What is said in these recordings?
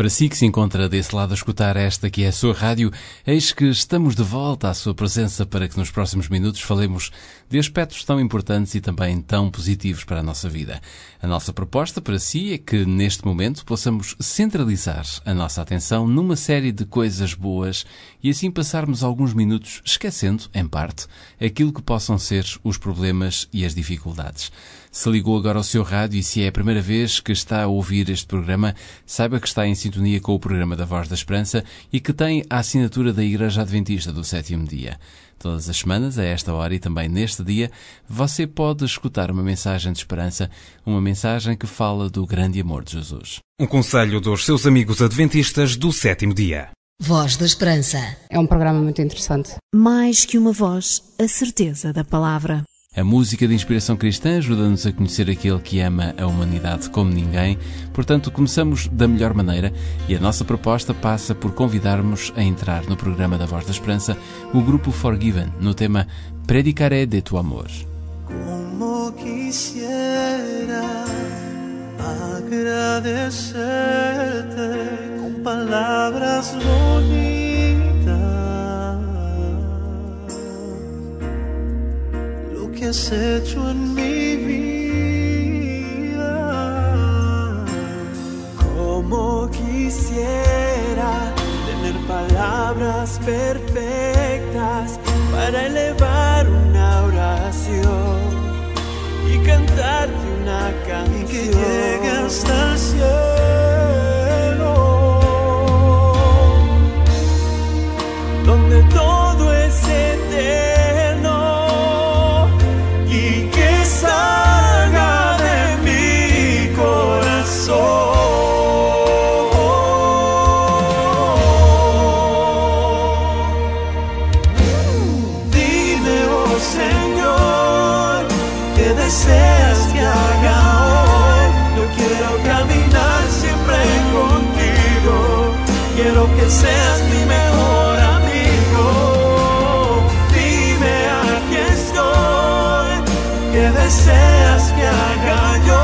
Para si que se encontra desse lado a escutar esta que é a sua rádio, eis que estamos de volta à sua presença para que nos próximos minutos falemos de aspectos tão importantes e também tão positivos para a nossa vida. A nossa proposta para si é que neste momento possamos centralizar a nossa atenção numa série de coisas boas e assim passarmos alguns minutos esquecendo, em parte, aquilo que possam ser os problemas e as dificuldades. Se ligou agora ao seu rádio e se é a primeira vez que está a ouvir este programa, saiba que está em sintonia com o programa da Voz da Esperança e que tem a assinatura da Igreja Adventista do Sétimo Dia. Todas as semanas, a esta hora e também neste dia, você pode escutar uma mensagem de esperança, uma mensagem que fala do grande amor de Jesus. Um conselho dos seus amigos adventistas do sétimo dia. Voz da Esperança. É um programa muito interessante. Mais que uma voz, a certeza da palavra. A música de inspiração cristã ajuda-nos a conhecer aquele que ama a humanidade como ninguém, portanto, começamos da melhor maneira e a nossa proposta passa por convidarmos a entrar no programa da Voz da Esperança o grupo Forgiven no tema Predicaré de tu amor. Como quisiera agradecerte com palavras bonitas. Que has hecho en mi vida. Como quisiera tener palabras perfectas para elevar una oración y cantarte una canción y que llegue hasta el cielo, que deseas que haga yo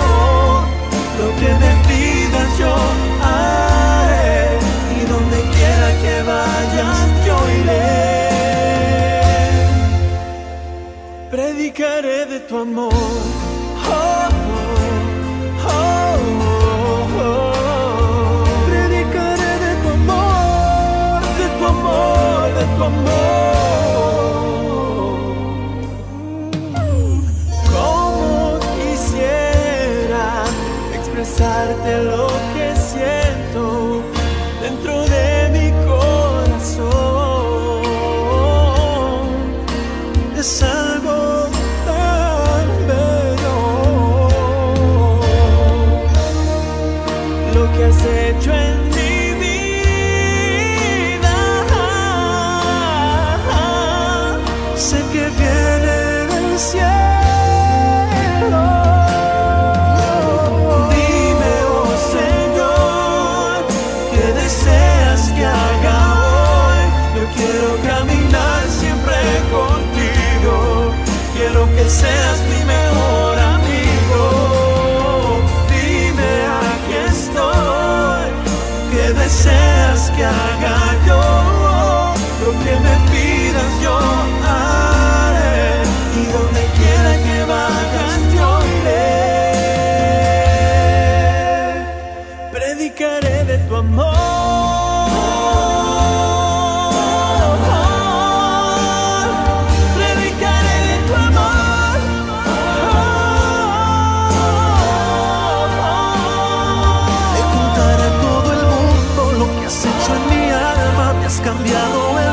lo que me pidas yo haré y donde quiera que vayas yo iré. Predicaré de tu amor. Sé que viene del cielo. says. Cambiado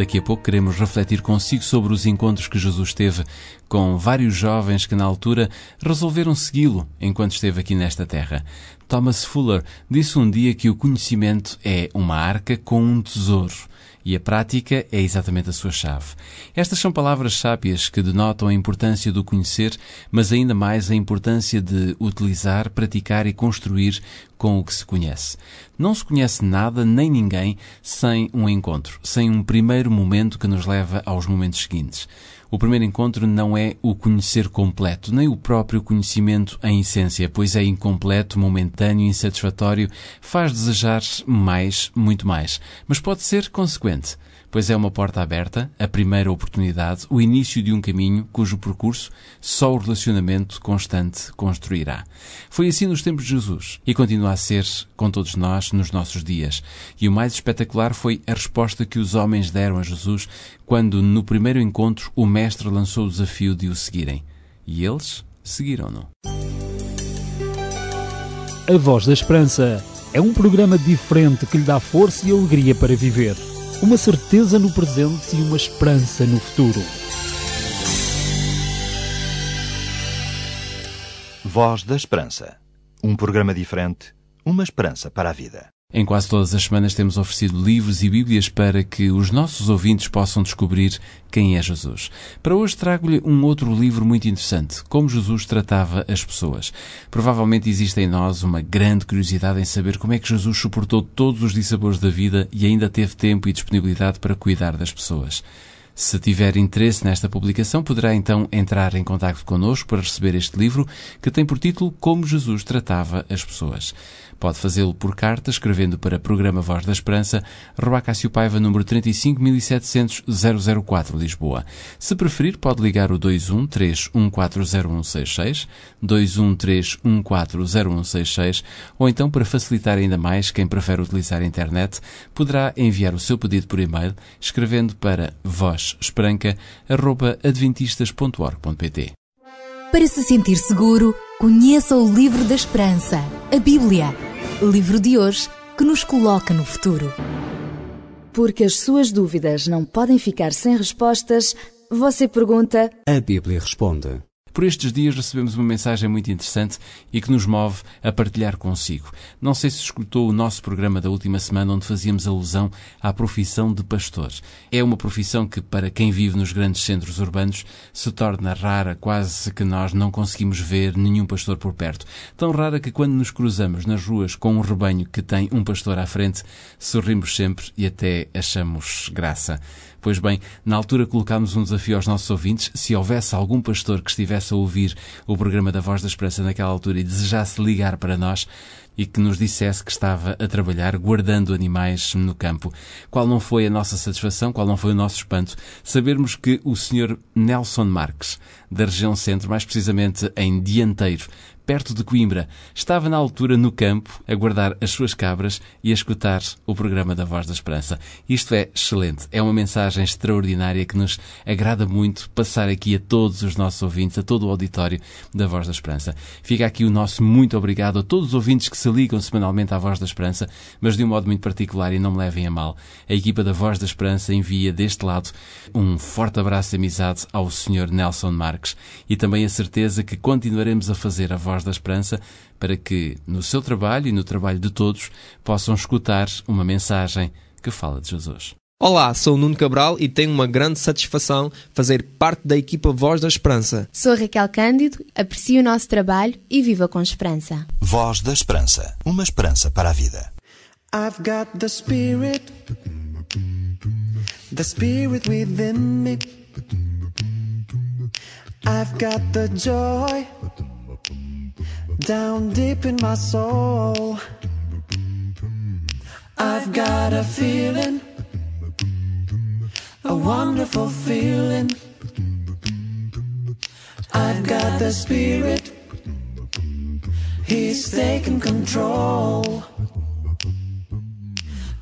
Daqui a pouco queremos refletir consigo sobre os encontros que Jesus teve com vários jovens que na altura resolveram segui-lo enquanto esteve aqui nesta terra. Thomas Fuller disse um dia que o conhecimento é uma arca com um tesouro e a prática é exatamente a sua chave. Estas são palavras sábias que denotam a importância do conhecer, mas ainda mais a importância de utilizar, praticar e construir com o que se conhece. Não se conhece nada nem ninguém sem um encontro, sem um primeiro momento que nos leva aos momentos seguintes. O primeiro encontro não é o conhecer completo, nem o próprio conhecimento em essência, pois é incompleto, momentâneo, insatisfatório, faz desejar mais, muito mais, mas pode ser consequente pois é uma porta aberta, a primeira oportunidade, o início de um caminho cujo percurso só o relacionamento constante construirá. Foi assim nos tempos de Jesus e continua a ser com todos nós nos nossos dias. E o mais espetacular foi a resposta que os homens deram a Jesus quando, no primeiro encontro, o Mestre lançou o desafio de o seguirem. E eles seguiram-no. A Voz da Esperança é um programa diferente que lhe dá força e alegria para viver. Uma certeza no presente e uma esperança no futuro. Voz da Esperança. Um programa diferente, uma esperança para a vida. Em quase todas as semanas temos oferecido livros e Bíblias para que os nossos ouvintes possam descobrir quem é Jesus. Para hoje trago-lhe um outro livro muito interessante, Como Jesus tratava as pessoas. Provavelmente existe em nós uma grande curiosidade em saber como é que Jesus suportou todos os dissabores da vida e ainda teve tempo e disponibilidade para cuidar das pessoas. Se tiver interesse nesta publicação, poderá então entrar em contato connosco para receber este livro, que tem por título Como Jesus Tratava as Pessoas. Pode fazê-lo por carta, escrevendo para Programa Voz da Esperança, Rua Cássio Paiva, número 35700 004, Lisboa. Se preferir, pode ligar o 213140166, 213140166, ou então, para facilitar ainda mais, quem prefere utilizar a internet, poderá enviar o seu pedido por e-mail, escrevendo para vozesperanca.adventistas.org.pt. Para se sentir seguro, conheça o livro da esperança, a Bíblia. Livro de hoje que nos coloca no futuro. Porque as suas dúvidas não podem ficar sem respostas, você pergunta. A Bíblia responde. Por estes dias recebemos uma mensagem muito interessante e que nos move a partilhar consigo. Não sei se escutou o nosso programa da última semana onde fazíamos alusão à profissão de pastor. É uma profissão que, para quem vive nos grandes centros urbanos, se torna rara, quase que nós não conseguimos ver nenhum pastor por perto. Tão rara que quando nos cruzamos nas ruas com um rebanho que tem um pastor à frente, sorrimos sempre e até achamos graça. Pois bem, na altura colocámos um desafio aos nossos ouvintes. Se houvesse algum pastor que estivesse a ouvir o programa da Voz da Esperança naquela altura e desejasse ligar para nós e que nos dissesse que estava a trabalhar guardando animais no campo. Qual não foi a nossa satisfação, qual não foi o nosso espanto? Sabermos que o Sr. Nelson Marques, da região centro, mais precisamente em Dianteiro, perto de Coimbra, estava na altura no campo a guardar as suas cabras e a escutar o programa da Voz da Esperança. Isto é excelente, é uma mensagem extraordinária que nos agrada muito passar aqui a todos os nossos ouvintes, a todo o auditório da Voz da Esperança. Fica aqui o nosso muito obrigado a todos os ouvintes que se ligam semanalmente à Voz da Esperança, mas de um modo muito particular e não me levem a mal. A equipa da Voz da Esperança envia deste lado um forte abraço de amizade ao Sr. Nelson Marques e também a certeza que continuaremos a fazer a Voz da Esperança para que, no seu trabalho e no trabalho de todos, possam escutar uma mensagem que fala de Jesus. Olá, sou o Nuno Cabral e tenho uma grande satisfação fazer parte da equipa Voz da Esperança. Sou Raquel Cândido, aprecio o nosso trabalho e viva com esperança. Voz da Esperança. Uma esperança para a vida. I've got the spirit the spirit within me. I've got the joy down deep in my soul. I've got a feeling, a wonderful feeling. I've got the spirit, he's taking control.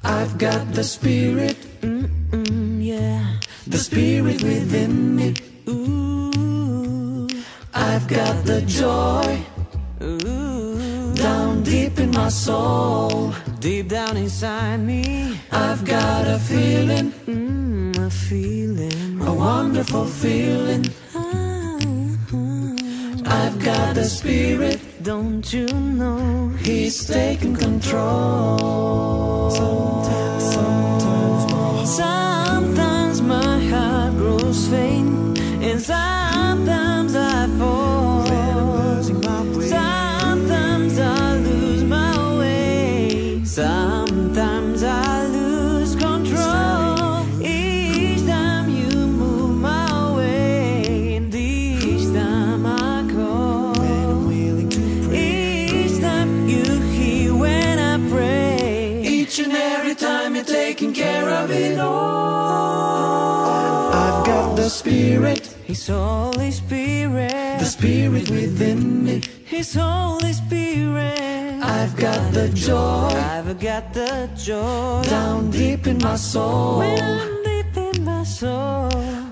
I've got the spirit, mm-mm, yeah, the spirit within me. Ooh, I've got the joy my soul, deep down inside me. I've got a feeling, mm, a feeling, a wonderful feeling. I've got the spirit, don't you know? He's taking control. Sometimes, His Holy Spirit. The Spirit within me. His Holy Spirit. I've got the joy. I've got the joy. Down deep in my soul. When I'm deep in my soul.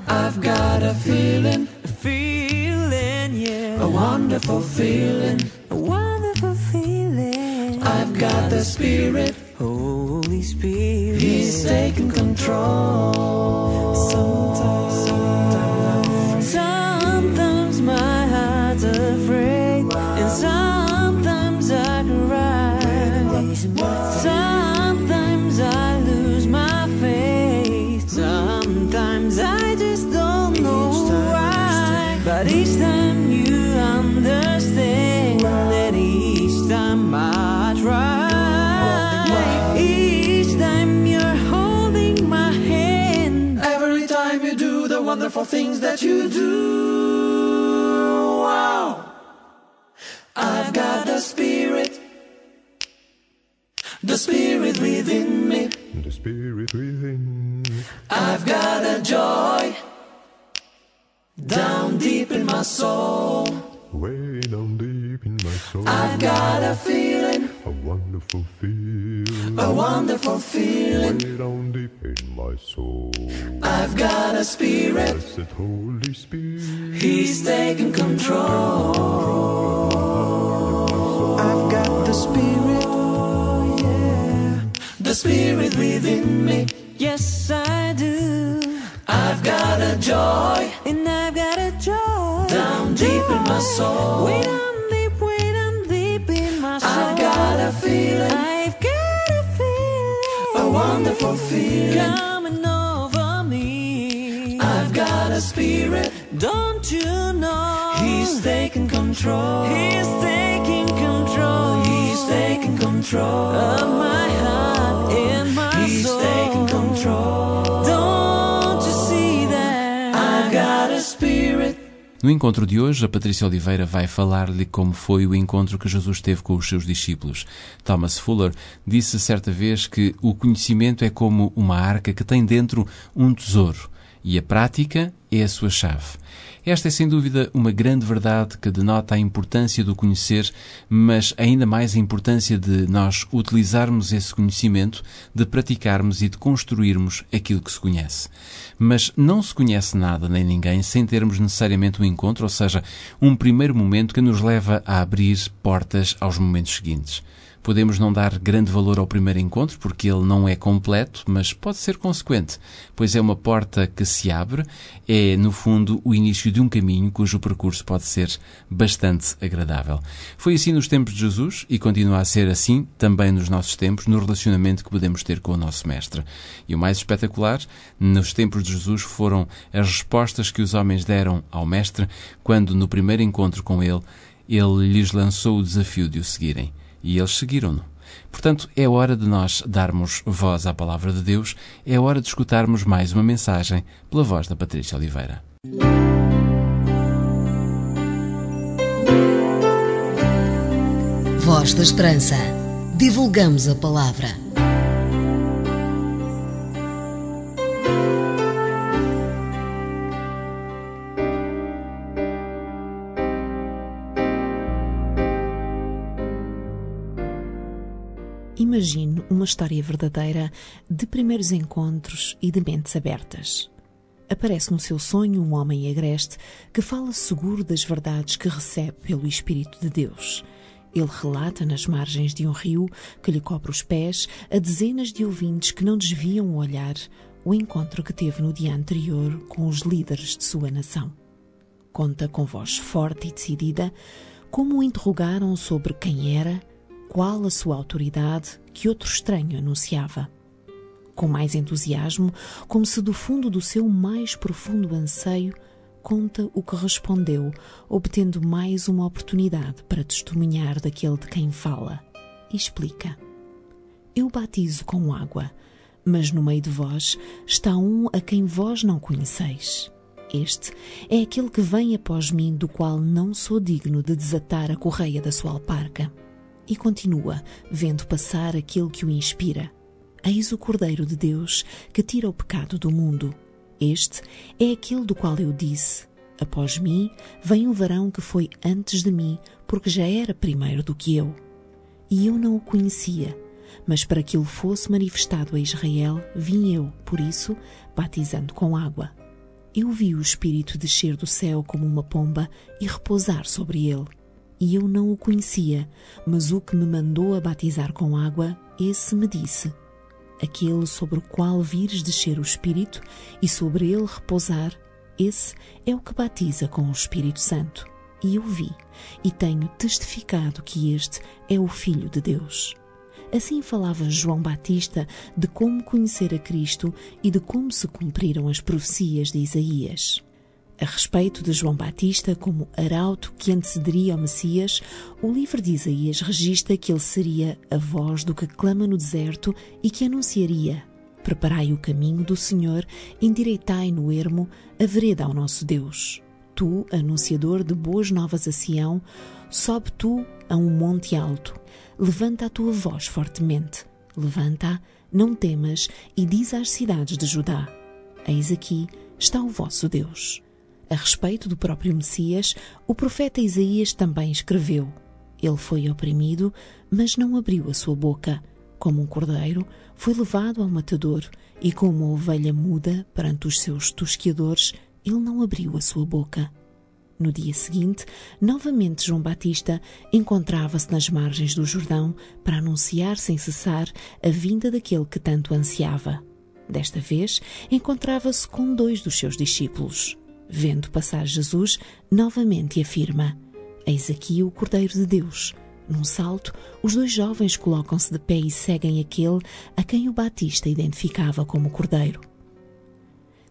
I've got a feeling. A feeling, yeah. A wonderful feeling. A wonderful feeling. I've got the Spirit. Holy Spirit. He's taking control. That you do. Wow, I've got the spirit. The spirit within me. The spirit within me. I've got a joy down deep in my soul. Way down deep soul. I've got a feeling, A wonderful feeling. a wonderful feeling. Way down deep in my soul. I've got a spirit, Blessed Holy Spirit. He's taking control. I've got the spirit, yeah, the spirit within me. Yes, I do. I've got a joy, and I've got a joy down deep in my soul. I've got a feeling. A wonderful feeling coming over me. I've got a spirit. Don't you know? He's taking control. He's taking control. He's taking control of my heart and my He's soul. He's taking control. No encontro de hoje, a Patrícia Oliveira vai falar-lhe como foi o encontro que Jesus teve com os seus discípulos. Thomas Fuller disse certa vez que o conhecimento é como uma arca que tem dentro um tesouro e a prática é a sua chave. Esta é sem dúvida uma grande verdade que denota a importância do conhecer, mas ainda mais a importância de nós utilizarmos esse conhecimento, de praticarmos e de construirmos aquilo que se conhece. Mas não se conhece nada nem ninguém sem termos necessariamente um encontro, ou seja, um primeiro momento que nos leva a abrir portas aos momentos seguintes. Podemos não dar grande valor ao primeiro encontro porque ele não é completo, mas pode ser consequente, pois é uma porta que se abre, é no fundo o início de um caminho cujo percurso pode ser bastante agradável. Foi assim nos tempos de Jesus e continua a ser assim também nos nossos tempos, no relacionamento que podemos ter com o nosso Mestre. E o mais espetacular, nos tempos de Jesus, foram as respostas que os homens deram ao Mestre quando, no primeiro encontro com ele, ele lhes lançou o desafio de o seguirem. E eles seguiram-no. Portanto, é hora de nós darmos voz à palavra de Deus, é hora de escutarmos mais uma mensagem pela voz da Patrícia Oliveira. Voz da Esperança. Divulgamos a palavra. Imagine uma história verdadeira de primeiros encontros e de mentes abertas. Aparece no seu sonho um homem agreste que fala seguro das verdades que recebe pelo Espírito de Deus. Ele relata nas margens de um rio que lhe cobre os pés a dezenas de ouvintes que não desviam o olhar o encontro que teve no dia anterior com os líderes de sua nação. Conta com voz forte e decidida como o interrogaram sobre quem era, qual a sua autoridade que outro estranho anunciava. Com mais entusiasmo, como se do fundo do seu mais profundo anseio, conta o que respondeu, obtendo mais uma oportunidade para testemunhar daquele de quem fala. Explica: Eu batizo com água, mas no meio de vós está um a quem vós não conheceis. Este é aquele que vem após mim, do qual não sou digno de desatar a correia da sua alparca. E continua, vendo passar aquele que o inspira. Eis o Cordeiro de Deus que tira o pecado do mundo. Este é aquele do qual eu disse: Após mim vem o varão que foi antes de mim, porque já era primeiro do que eu. E eu não o conhecia, mas para que ele fosse manifestado a Israel, vim eu, por isso, batizando com água. Eu vi o Espírito descer do céu como uma pomba e repousar sobre ele. E eu não o conhecia, mas o que me mandou a batizar com água, esse me disse: Aquele sobre o qual vires descer o Espírito e sobre ele repousar, esse é o que batiza com o Espírito Santo. E eu vi, e tenho testificado que este é o Filho de Deus. Assim falava João Batista de como conhecer a Cristo e de como se cumpriram as profecias de Isaías. A respeito de João Batista como arauto que antecederia ao Messias, o livro de Isaías registra que ele seria a voz do que clama no deserto e que anunciaria: Preparai o caminho do Senhor, endireitai no ermo a vereda ao nosso Deus. Tu, anunciador de boas novas a Sião, sobe tu a um monte alto, levanta a tua voz fortemente, levanta, não temas, e diz às cidades de Judá: Eis aqui está o vosso Deus. A respeito do próprio Messias, o profeta Isaías também escreveu: Ele foi oprimido, mas não abriu a sua boca. Como um cordeiro, foi levado ao matador, e como uma ovelha muda perante os seus tosqueadores, ele não abriu a sua boca. No dia seguinte, novamente João Batista encontrava-se nas margens do Jordão para anunciar sem cessar a vinda daquele que tanto ansiava. Desta vez, encontrava-se com dois dos seus discípulos. Vendo passar Jesus, novamente afirma: Eis aqui o Cordeiro de Deus. Num salto, os dois jovens colocam-se de pé e seguem aquele a quem o Batista identificava como Cordeiro.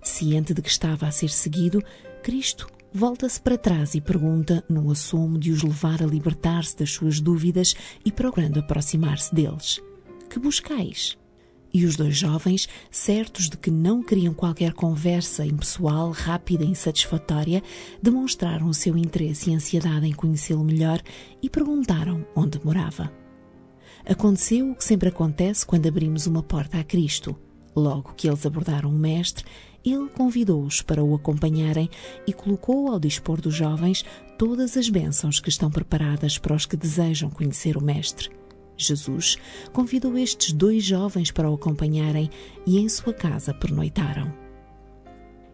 Ciente de que estava a ser seguido, Cristo volta-se para trás e pergunta, num assomo de os levar a libertar-se das suas dúvidas e procurando aproximar-se deles: Que buscais? E os dois jovens, certos de que não queriam qualquer conversa impessoal, rápida e insatisfatória, demonstraram o seu interesse e ansiedade em conhecê-lo melhor e perguntaram onde morava. Aconteceu o que sempre acontece quando abrimos uma porta a Cristo. Logo que eles abordaram o Mestre, ele convidou-os para o acompanharem e colocou ao dispor dos jovens todas as bênçãos que estão preparadas para os que desejam conhecer o Mestre. Jesus convidou estes dois jovens para o acompanharem e em sua casa pernoitaram.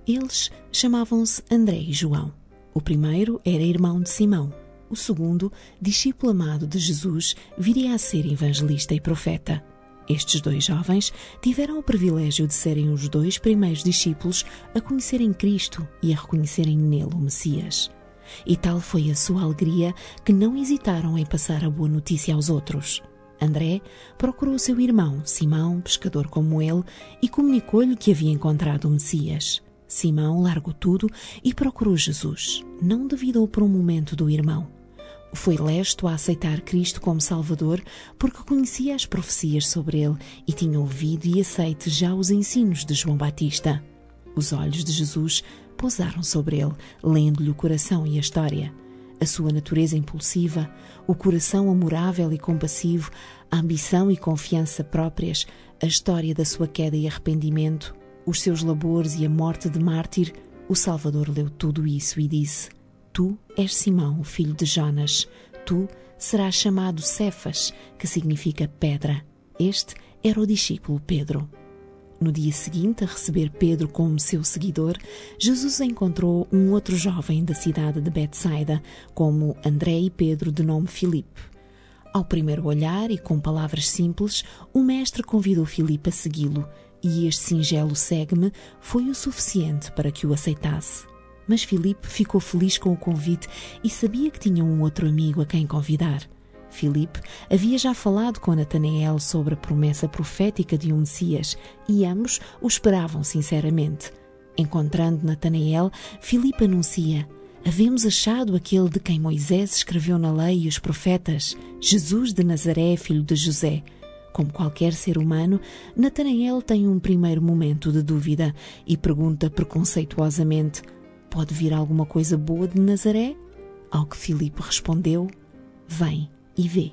Eles chamavam-se André e João. O primeiro era irmão de Simão. O segundo, discípulo amado de Jesus, viria a ser evangelista e profeta. Estes dois jovens tiveram o privilégio de serem os dois primeiros discípulos a conhecerem Cristo e a reconhecerem nele o Messias. E tal foi a sua alegria que não hesitaram em passar a boa notícia aos outros. André procurou seu irmão, Simão, pescador como ele, e comunicou-lhe que havia encontrado o Messias. Simão largou tudo e procurou Jesus. Não duvidou por um momento do irmão. Foi lesto a aceitar Cristo como Salvador porque conhecia as profecias sobre ele e tinha ouvido e aceite já os ensinos de João Batista. Os olhos de Jesus pousaram sobre ele, lendo-lhe o coração e a história. A sua natureza impulsiva, o coração amorável e compassivo, a ambição e confiança próprias, a história da sua queda e arrependimento, os seus labores e a morte de mártir, o Salvador leu tudo isso e disse: Tu és Simão, filho de Jonas. Tu serás chamado Cefas, que significa pedra. Este era o discípulo Pedro. No dia seguinte, a receber Pedro como seu seguidor, Jesus encontrou um outro jovem da cidade de Betsaida, como André e Pedro, de nome Filipe. Ao primeiro olhar e com palavras simples, o mestre convidou Filipe a segui-lo, e este singelo segue-me foi o suficiente para que o aceitasse. Mas Filipe ficou feliz com o convite e sabia que tinha um outro amigo a quem convidar. Filipe havia já falado com Natanael sobre a promessa profética de um Messias e ambos o esperavam sinceramente. Encontrando Natanael, Filipe anuncia: Havemos achado aquele de quem Moisés escreveu na lei e os profetas, Jesus de Nazaré, filho de José. Como qualquer ser humano, Natanael tem um primeiro momento de dúvida e pergunta preconceituosamente: Pode vir alguma coisa boa de Nazaré? Ao que Filipe respondeu: Vem e vê.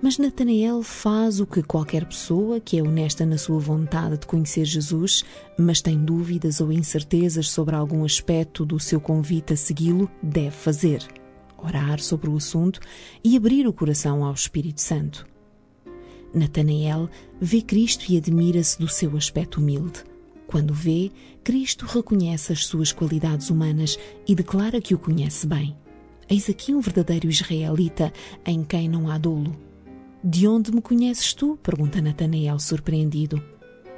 Mas Natanael faz o que qualquer pessoa que é honesta na sua vontade de conhecer Jesus, mas tem dúvidas ou incertezas sobre algum aspecto do seu convite a segui-lo, deve fazer: orar sobre o assunto e abrir o coração ao Espírito Santo. Natanael vê Cristo e admira-se do seu aspecto humilde. Quando vê, Cristo reconhece as suas qualidades humanas e declara que o conhece bem. Eis aqui um verdadeiro israelita em quem não há dolo. De onde me conheces tu? pergunta Natanael, surpreendido.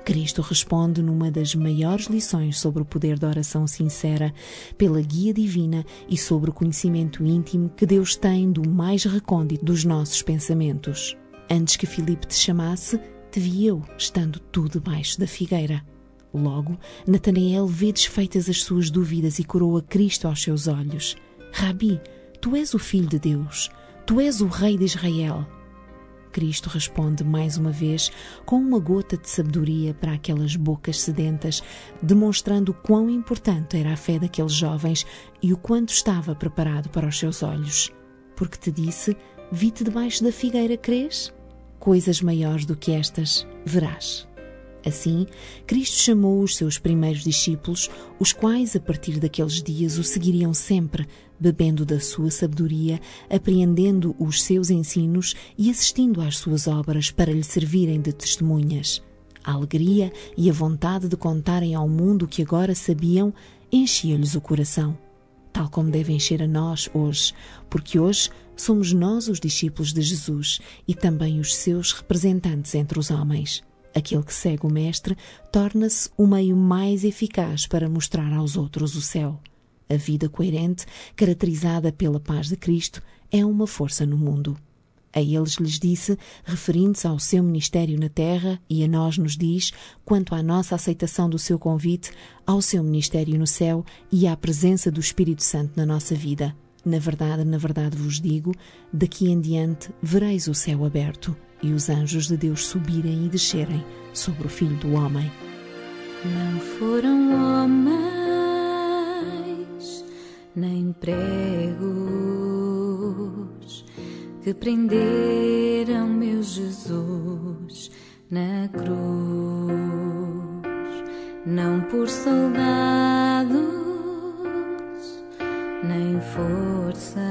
Cristo responde numa das maiores lições sobre o poder da oração sincera, pela guia divina e sobre o conhecimento íntimo que Deus tem do mais recôndito dos nossos pensamentos. Antes que Filipe te chamasse, te vi eu, estando tu debaixo da figueira. Logo, Natanael vê desfeitas as suas dúvidas e coroa Cristo aos seus olhos. Rabi, tu és o Filho de Deus, tu és o Rei de Israel. Cristo responde mais uma vez com uma gota de sabedoria para aquelas bocas sedentas, demonstrando quão importante era a fé daqueles jovens e o quanto estava preparado para os seus olhos. Porque te disse: Vi-te debaixo da figueira, crês? Coisas maiores do que estas verás. Assim, Cristo chamou os seus primeiros discípulos, os quais, a partir daqueles dias, o seguiriam sempre, bebendo da sua sabedoria, apreendendo os seus ensinos e assistindo às suas obras para lhe servirem de testemunhas. A alegria e a vontade de contarem ao mundo o que agora sabiam enchia-lhes o coração, tal como deve encher a nós hoje, porque hoje somos nós os discípulos de Jesus e também os seus representantes entre os homens. Aquele que segue o Mestre torna-se o meio mais eficaz para mostrar aos outros o céu. A vida coerente, caracterizada pela paz de Cristo, é uma força no mundo. A eles lhes disse, referindo-se ao seu ministério na terra, e a nós nos diz, quanto à nossa aceitação do seu convite, ao seu ministério no céu e à presença do Espírito Santo na nossa vida. Na verdade, na verdade vos digo, daqui em diante vereis o céu aberto e os anjos de Deus subirem e descerem sobre o Filho do Homem. Não foram homens, nem pregos que prenderam meu Jesus na cruz, não por soldados, nem forças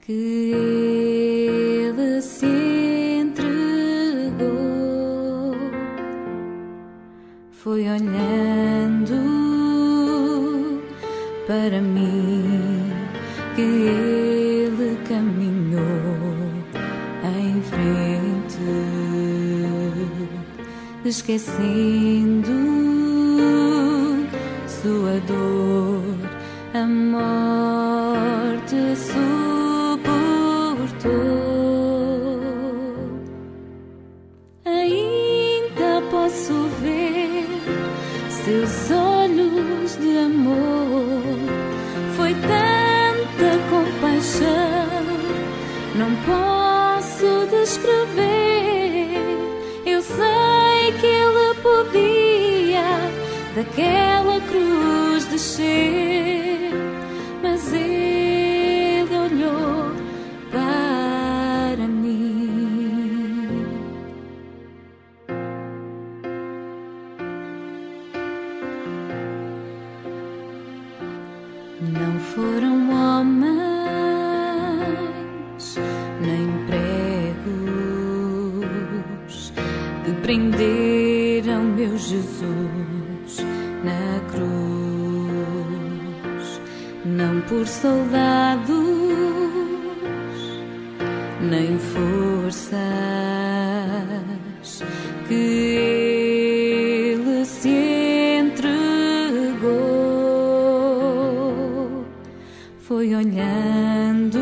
que Foi olhando para mim que ele caminhou em frente, esquecendo sua dor, descer, mas ele olhou para mim. Não foram homens nem pregos que prenderam meu Jesus na cruz, por soldados nem forças que ele se entregou, foi olhando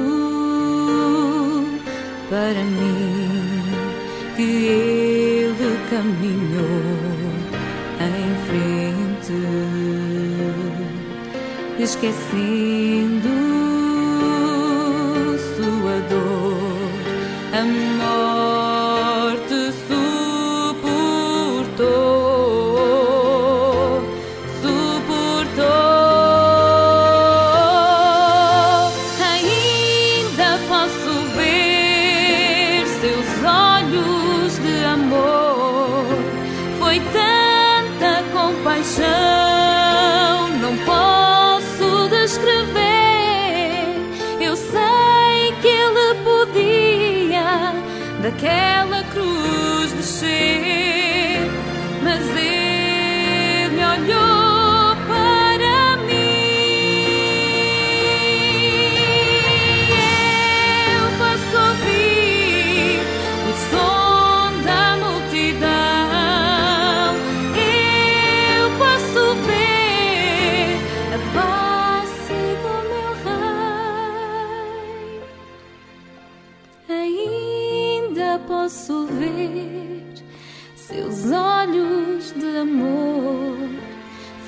para mim que ele caminhou em frente, esquecendo posso ver seus olhos de amor.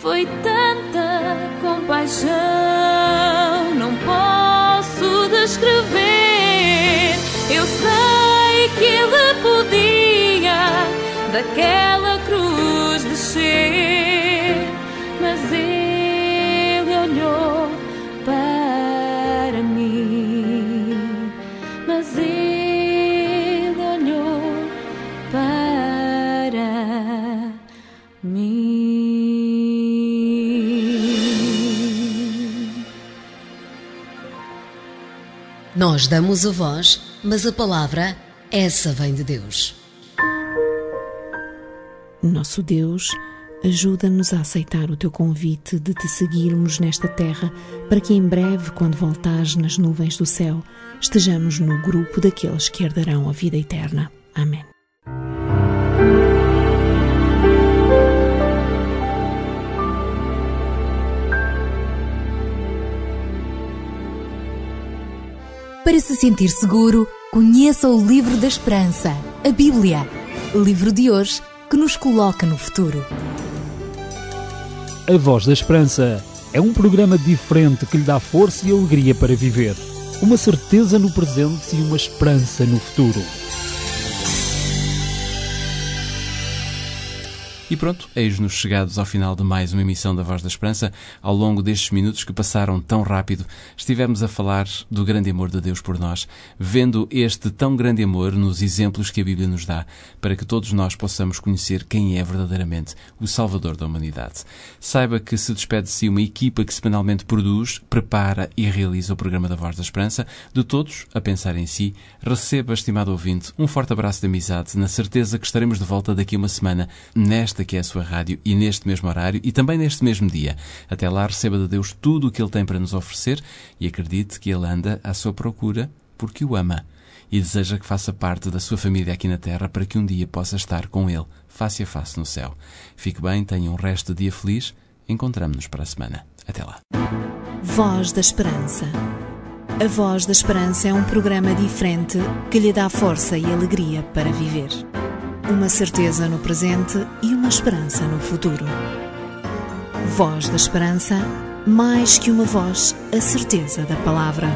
Foi tanta compaixão, não posso descrever. Eu sei que ele podia daquela Nós damos a voz, mas a palavra, essa vem de Deus. Nosso Deus, ajuda-nos a aceitar o teu convite de te seguirmos nesta terra, para que em breve, quando voltares nas nuvens do céu, estejamos no grupo daqueles que herdarão a vida eterna. Amém. Para se sentir seguro, conheça o Livro da Esperança, a Bíblia. Livro de hoje que nos coloca no futuro. A Voz da Esperança é um programa diferente que lhe dá força e alegria para viver. Uma certeza no presente e uma esperança no futuro. E pronto, eis-nos chegados ao final de mais uma emissão da Voz da Esperança. Ao longo destes minutos que passaram tão rápido, estivemos a falar do grande amor de Deus por nós, vendo este tão grande amor nos exemplos que a Bíblia nos dá, para que todos nós possamos conhecer quem é verdadeiramente o Salvador da humanidade. Saiba que se despede de si uma equipa que semanalmente produz, prepara e realiza o programa da Voz da Esperança, de todos a pensar em si, receba, estimado ouvinte, um forte abraço de amizade, na certeza que estaremos de volta daqui a uma semana, nesta que é a sua rádio e neste mesmo horário e também neste mesmo dia. Até lá, receba de Deus tudo o que Ele tem para nos oferecer e acredite que Ele anda à sua procura porque o ama e deseja que faça parte da sua família aqui na Terra para que um dia possa estar com Ele, face a face no céu. Fique bem, tenha um resto de dia feliz. Encontramos-nos para a semana. Até lá. Voz da Esperança. A Voz da Esperança é um programa diferente que lhe dá força e alegria para viver. Uma certeza no presente e uma esperança no futuro. Voz da Esperança, mais que uma voz, a certeza da palavra.